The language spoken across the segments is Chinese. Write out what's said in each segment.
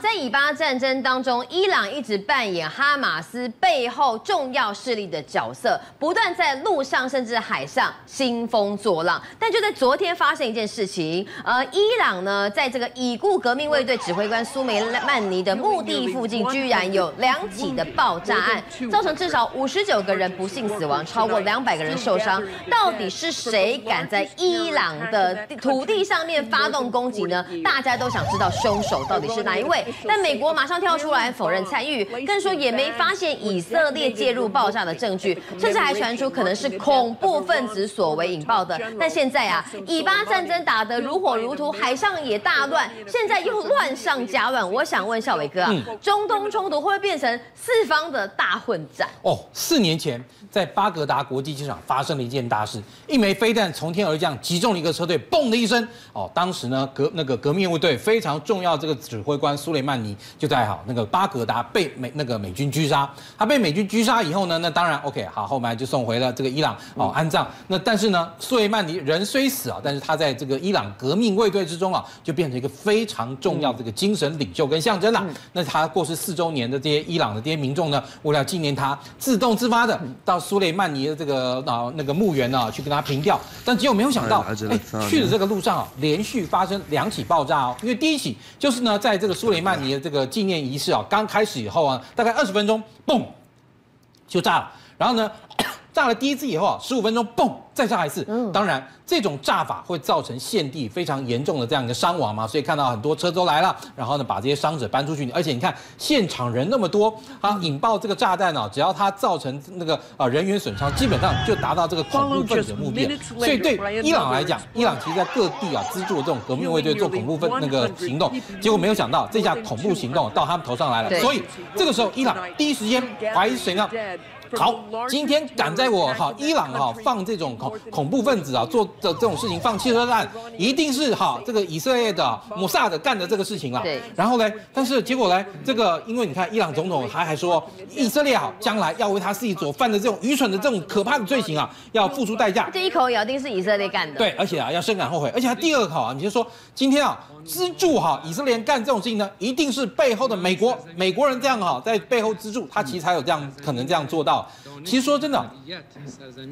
在以巴战争当中，伊朗一直扮演哈马斯背后重要势力的角色，不断在陆上甚至海上兴风作浪。但就在昨天发生一件事情，呃，伊朗呢，在这个已故革命卫队指挥官苏梅曼尼的墓地附近，居然有两起的爆炸案，造成至少五十九个人不幸死亡，超过两百个人受伤。到底是谁敢在伊朗的土地上面发动攻击呢？大家都想知道凶手到底是哪一位。但美国马上跳出来否认参与，更说也没发现以色列介入爆炸的证据，甚至还传出可能是恐怖分子所为引爆的。但现在啊，以巴战争打得如火如荼，海上也大乱，现在又乱上加乱。我想问孝伟哥啊，中东冲突会不会变成四方的大混战？哦，四年前在巴格达国际机场发生了一件大事，一枚飞弹从天而降，击中了一个车队，嘣的一声。哦，当时呢革那个革命卫队非常重要这个指挥官苏雷。曼尼就在好那个巴格达被美那个美军狙杀，他被美军狙杀以后呢，那当然 OK 好，后面就送回了这个伊朗哦安葬。那但是呢，苏雷曼尼人虽死啊，但是他在这个伊朗革命卫队之中啊，就变成一个非常重要的这个精神领袖跟象征了。那他过世四周年的这些伊朗的这些民众呢，为了纪念他，自动自发的到苏雷曼尼的这个啊那个墓园呢去跟他凭吊。但结果没有想到，哎，去的这个路上啊，连续发生两起爆炸哦。因为第一起就是呢，在这个苏雷曼。那你的这个纪念仪式啊，刚开始以后啊，大概二十分钟，嘣，就炸了。然后呢，炸了第一次以后啊，十五分钟，嘣。再炸一次，当然这种炸法会造成现地非常严重的这样一个伤亡嘛，所以看到很多车都来了，然后呢把这些伤者搬出去，而且你看现场人那么多，啊引爆这个炸弹呢，只要它造成那个啊人员损伤，基本上就达到这个恐怖分子的目的。所以对伊朗来讲，伊朗其实在各地啊资助这种革命卫队做恐怖分那个行动，结果没有想到这下恐怖行动到他们头上来了，所以这个时候伊朗第一时间怀疑谁呢？好，今天赶在我哈伊朗哈放这种恐恐怖分子啊做的这种事情，放汽车弹，一定是哈这个以色列的摩萨德干的这个事情了。对。然后呢，但是结果呢，这个因为你看伊朗总统还还说，以色列哈将来要为他自己所犯的这种愚蠢的这种可怕的罪行啊，要付出代价。这一口咬定是以色列干的。对，而且啊要深感后悔。而且他第二口啊，你就说今天啊资助哈以色列干这种事情呢，一定是背后的美国美国人这样哈在背后资助他，其实才有这样可能这样做到。其实说真的，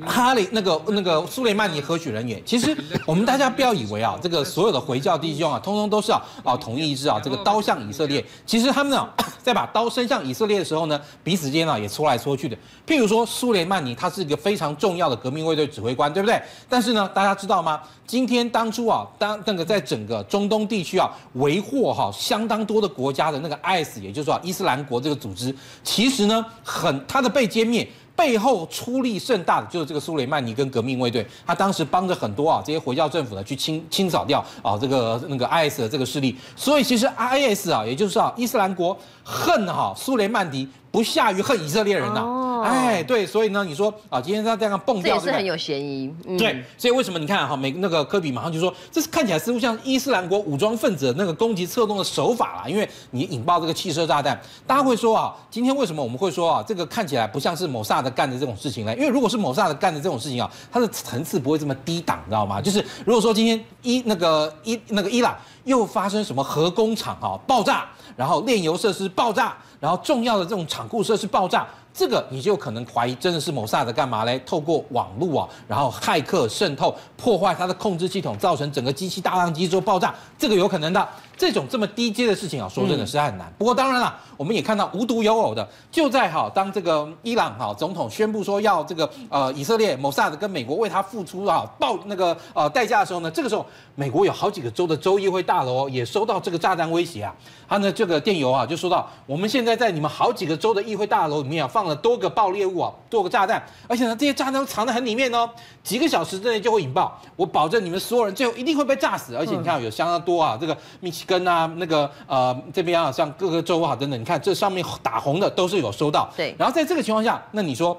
哈里那个那个苏雷曼尼何许人也？其实我们大家不要以为啊，这个所有的回教弟兄啊，通通都是啊啊统一一致啊，这个刀向以色列。其实他们呢，在把刀伸向以色列的时候呢，彼此间啊也戳来戳去的。譬如说苏雷曼尼，他是一个非常重要的革命卫队指挥官，对不对？但是呢，大家知道吗？今天当初啊，当那个在整个中东地区啊，为祸哈相当多的国家的那个 IS，也就是说伊斯兰国这个组织，其实呢，很他的被歼灭。背后出力甚大的就是这个苏雷曼尼跟革命卫队，他当时帮着很多啊这些回教政府呢去清清扫掉啊这个那个 IS 的这个势力，所以其实 IS 啊，也就是啊伊斯兰国恨哈苏雷曼迪不下于恨以色列人呐、啊。哎，对，所以呢，你说啊，今天他这样蹦掉，是很有嫌疑。嗯、对，所以为什么你看哈，美那个科比马上就说，这是看起来似乎像伊斯兰国武装分子那个攻击策动的手法啦，因为你引爆这个汽车炸弹，大家会说啊，今天为什么我们会说啊，这个看起来不像是某萨德干的这种事情呢？因为如果是某萨德干的这种事情啊，它的层次不会这么低档，你知道吗？就是如果说今天伊那个伊那个伊朗又发生什么核工厂啊爆炸，然后炼油设施爆炸，然后重要的这种厂故事是爆炸。这个你就可能怀疑真的是某萨德干嘛嘞？透过网络啊，然后骇客渗透，破坏它的控制系统，造成整个机器大宕机之后爆炸，这个有可能的。这种这么低阶的事情啊，说真的是很难。不过当然了，我们也看到无独有偶的，就在哈当这个伊朗哈总统宣布说要这个呃以色列某萨德跟美国为他付出啊报那个呃代价的时候呢，这个时候美国有好几个州的州议会大楼也收到这个炸弹威胁啊，他呢这个电邮啊就说到，我们现在在你们好几个州的议会大楼里面啊放了多个爆裂物啊，多个炸弹，而且呢这些炸弹都藏得很里面哦，几个小时之内就会引爆，我保证你们所有人最后一定会被炸死，而且你看有相当多啊这个密西根啊，那个呃这边啊，像各个州啊等等，你看这上面打红的都是有收到。对。然后在这个情况下，那你说，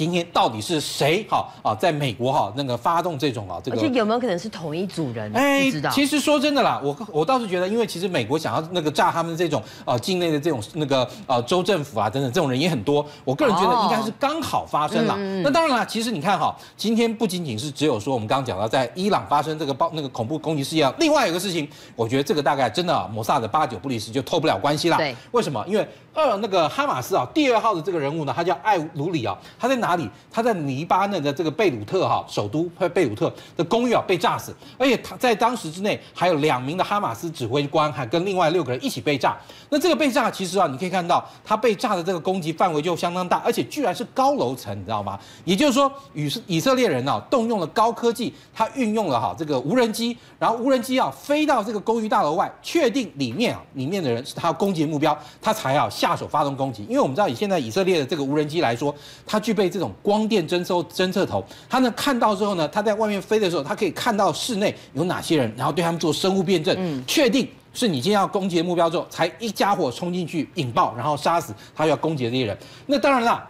今天到底是谁哈啊，在美国哈那个发动这种啊这个，而且有没有可能是同一组人？哎，不知道。其实说真的啦，我我倒是觉得，因为其实美国想要那个炸他们这种呃境内的这种那个呃州政府啊等等这种人也很多，我个人觉得应该是刚好发生了。哦、那当然了，其实你看哈，今天不仅仅是只有说我们刚刚讲到在伊朗发生这个爆那个恐怖攻击事件，另外有个事情，我觉得这个大概真的摩萨的八九不离十就脱不了关系啦。对，为什么？因为二那个哈马斯啊第二号的这个人物呢，他叫艾鲁里啊，他在哪阿里？他在黎巴嫩的这个贝鲁特哈首都贝贝鲁特的公寓啊被炸死，而且他在当时之内还有两名的哈马斯指挥官，还跟另外六个人一起被炸。那这个被炸其实啊，你可以看到他被炸的这个攻击范围就相当大，而且居然是高楼层，你知道吗？也就是说，以以色列人啊动用了高科技，他运用了哈这个无人机，然后无人机啊飞到这个公寓大楼外，确定里面啊里面的人是他要攻击的目标，他才要下手发动攻击。因为我们知道以现在以色列的这个无人机来说，它具备这种光电侦搜侦测头，它呢看到之后呢，它在外面飞的时候，它可以看到室内有哪些人，然后对他们做生物辨证，确定是你今天要攻击的目标之后，才一家伙冲进去引爆，然后杀死他要攻击的这些人。那当然啦。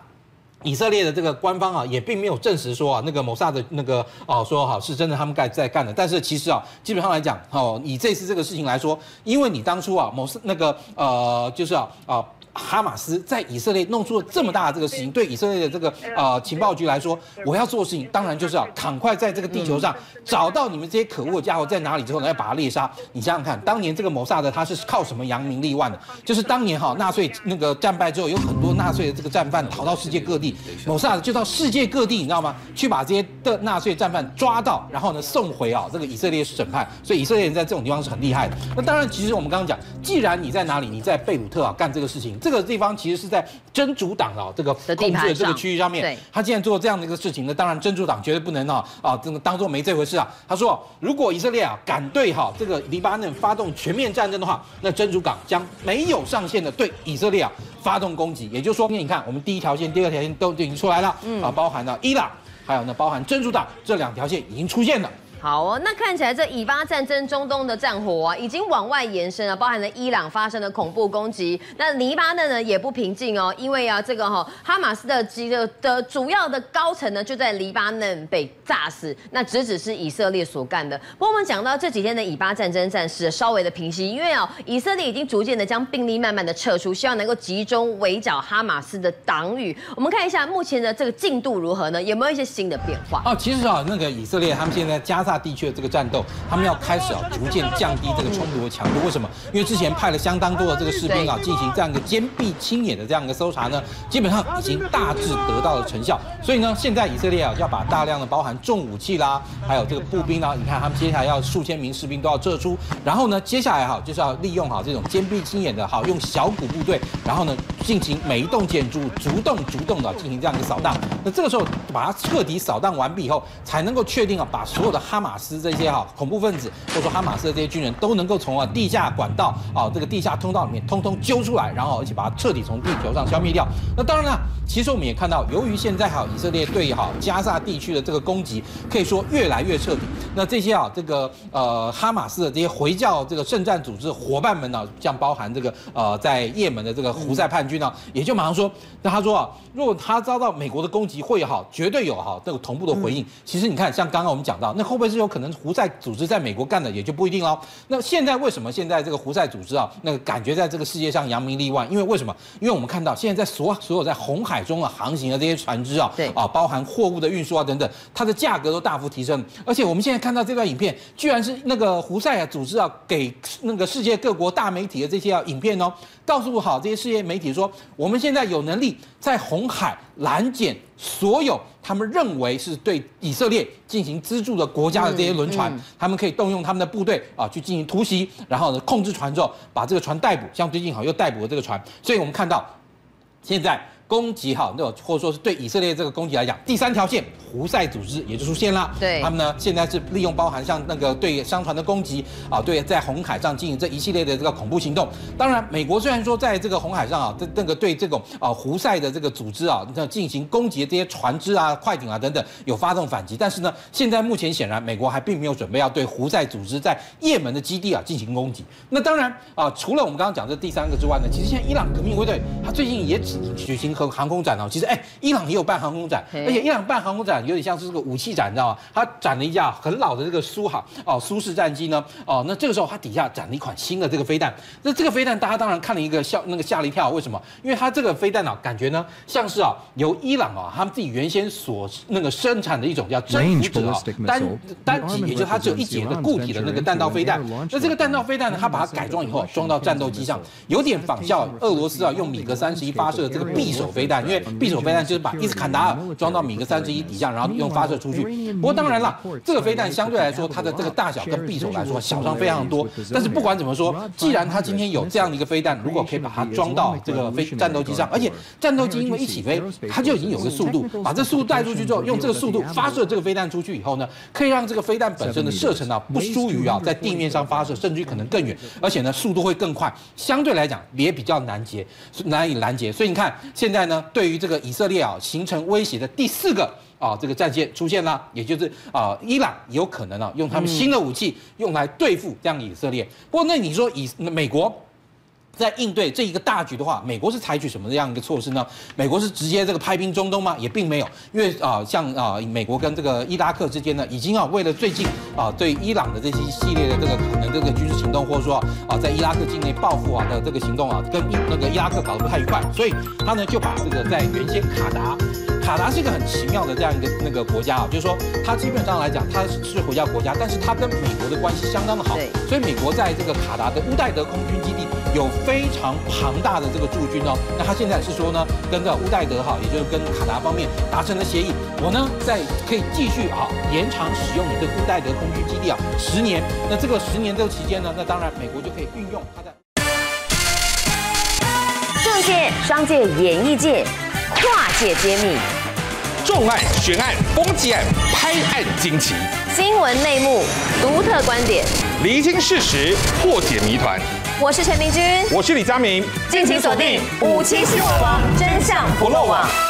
以色列的这个官方啊，也并没有证实说啊，那个谋杀的那个哦，说哈是真的他们在在干的。但是其实啊，基本上来讲，哦，以这次这个事情来说，因为你当初啊，某是那个呃，就是啊啊。哈马斯在以色列弄出了这么大的这个事情，对以色列的这个呃情报局来说，我要做的事情当然就是要赶快在这个地球上找到你们这些可恶的家伙在哪里之后呢，要把他猎杀。你想想看，当年这个谋杀的他是靠什么扬名立万的？就是当年哈纳粹那个战败之后，有很多纳粹的这个战犯逃到世界各地，谋杀的就到世界各地，你知道吗？去把这些的纳粹战犯抓到，然后呢送回啊这个以色列审判。所以以色列人在这种地方是很厉害的。那当然，其实我们刚刚讲，既然你在哪里，你在贝鲁特啊干这个事情。这个地方其实是在真主党啊这个控制的这个区域上面，他既然做这样的一个事情呢，当然真主党绝对不能啊啊这个当做没这回事啊。他说，如果以色列啊敢对哈这个黎巴嫩发动全面战争的话，那真主党将没有上限的对以色列啊发动攻击。也就是说，你看我们第一条线、第二条线都已经出来了，啊，包含了伊朗，还有呢包含真主党这两条线已经出现了。好哦，那看起来这以巴战争中东的战火啊，已经往外延伸了，包含了伊朗发生的恐怖攻击。那黎巴嫩呢也不平静哦，因为啊这个哈、哦、哈马斯的基的的主要的高层呢就在黎巴嫩被炸死，那直指是以色列所干的。不过我们讲到这几天的以巴战争战事稍微的平息，因为啊以色列已经逐渐的将兵力慢慢的撤出，希望能够集中围剿哈马斯的党羽。我们看一下目前的这个进度如何呢？有没有一些新的变化？哦，其实啊那个以色列他们现在加。大地区的这个战斗，他们要开始啊，逐渐降低这个冲突的强度。为什么？因为之前派了相当多的这个士兵啊，进行这样一个坚壁清野的这样一个搜查呢，基本上已经大致得到了成效。所以呢，现在以色列啊，要把大量的包含重武器啦，还有这个步兵呢，你看他们接下来要数千名士兵都要撤出，然后呢，接下来哈就是要利用好这种坚壁清野的哈，用小股部队，然后呢进行每一栋建筑逐栋逐栋的进行这样一个扫荡。那这个时候把它彻底扫荡完毕以后，才能够确定啊，把所有的哈。马斯这些哈恐怖分子，或者说哈马斯的这些军人都能够从啊地下管道啊这个地下通道里面通通揪出来，然后而且把它彻底从地球上消灭掉。那当然了，其实我们也看到，由于现在哈以色列对哈加沙地区的这个攻击可以说越来越彻底。那这些啊这个呃哈马斯的这些回教这个圣战组织伙伴们呢，像包含这个呃在也门的这个胡塞叛军呢，也就马上说，那他说啊，如果他遭到美国的攻击，会好绝对有哈这个同步的回应。其实你看，像刚刚我们讲到，那会不会？是有可能胡塞组织在美国干的，也就不一定喽。那现在为什么现在这个胡塞组织啊，那个感觉在这个世界上扬名立万？因为为什么？因为我们看到现在在所所有在红海中啊航行的这些船只啊，对啊，包含货物的运输啊等等，它的价格都大幅提升。而且我们现在看到这段影片，居然是那个胡塞啊组织啊给那个世界各国大媒体的这些啊影片哦，告诉好这些世界媒体说，我们现在有能力在红海拦检所有。他们认为是对以色列进行资助的国家的这些轮船，他们可以动用他们的部队啊去进行突袭，然后呢控制船之后把这个船逮捕，像最近好又逮捕了这个船，所以我们看到现在。攻击哈，那种或者说是对以色列这个攻击来讲，第三条线胡塞组织也就出现了。对，他们呢现在是利用包含像那个对商船的攻击啊，对在红海上进行这一系列的这个恐怖行动。当然，美国虽然说在这个红海上啊，这那个对这种啊胡塞的这个组织啊，那进行攻击的这些船只啊、快艇啊等等，有发动反击，但是呢，现在目前显然美国还并没有准备要对胡塞组织在也门的基地啊进行攻击。那当然啊，除了我们刚刚讲这第三个之外呢，其实现在伊朗革命卫队他最近也只举行。航航空展哦，其实哎，伊朗也有办航空展，而且伊朗办航空展有点像是这个武器展，你知道吗？他展了一架很老的这个苏哈哦苏式战机呢哦，那这个时候他底下展了一款新的这个飞弹，那这个飞弹大家当然看了一个吓那个吓了一跳，为什么？因为它这个飞弹啊，感觉呢像是啊由伊朗啊他们自己原先所那个生产的一种叫征服者啊单单体，也就是它只有一节的固体的那个弹道飞弹。那这个弹道飞弹呢，它把它改装以后装到战斗机上，有点仿效俄罗斯啊用米格三十一发射的这个匕首飞弹，因为匕首飞弹就是把伊斯坎达尔装到米格三十一底下，然后用发射出去。不过当然了，这个飞弹相对来说它的这个大小跟匕首来说小上非常多。但是不管怎么说，既然它今天有这样的一个飞弹，如果可以把它装到这个飞战斗机上，而且战斗机因为一起飞，它就已经有个速度，把这速度带出去之后，用这个速度发射这个飞弹出去以后呢，可以让这个飞弹本身的射程啊不输于啊在地面上发射，甚至于可能更远，而且呢速度会更快，相对来讲也比较难截，难以拦截。所以你看现在呢，对于这个以色列啊形成威胁的第四个啊这个战线出现了，也就是啊伊朗有可能啊用他们新的武器用来对付这样以色列。不过那你说以美国？在应对这一个大局的话，美国是采取什么样一个措施呢？美国是直接这个派兵中东吗？也并没有，因为啊、呃，像啊、呃，美国跟这个伊拉克之间呢，已经啊，为了最近啊，对伊朗的这些系列的这个可能这个军事行动，或者说啊，在伊拉克境内报复啊的这个行动啊，跟那个伊拉克搞得不太愉快，所以他呢就把这个在原先卡达，卡达是一个很奇妙的这样一个那个国家啊，就是说它基本上来讲它是回教国家，但是它跟美国的关系相当的好，所以美国在这个卡达的乌代德空军基地。有非常庞大的这个驻军哦，那他现在是说呢，跟这乌代德哈，也就是跟卡达方面达成了协议，我呢在可以继续啊延长使用你的乌代德空军基地啊十年，那这个十年这个期间呢，那当然美国就可以运用它的政界、商界、演艺界跨界揭秘，重案、悬案、攻击案、拍案惊奇，新闻内幕、独特观点，厘清事实，破解谜团。我是陈明君，我是李佳明，敬请锁定《五七新闻网》，真相不漏网。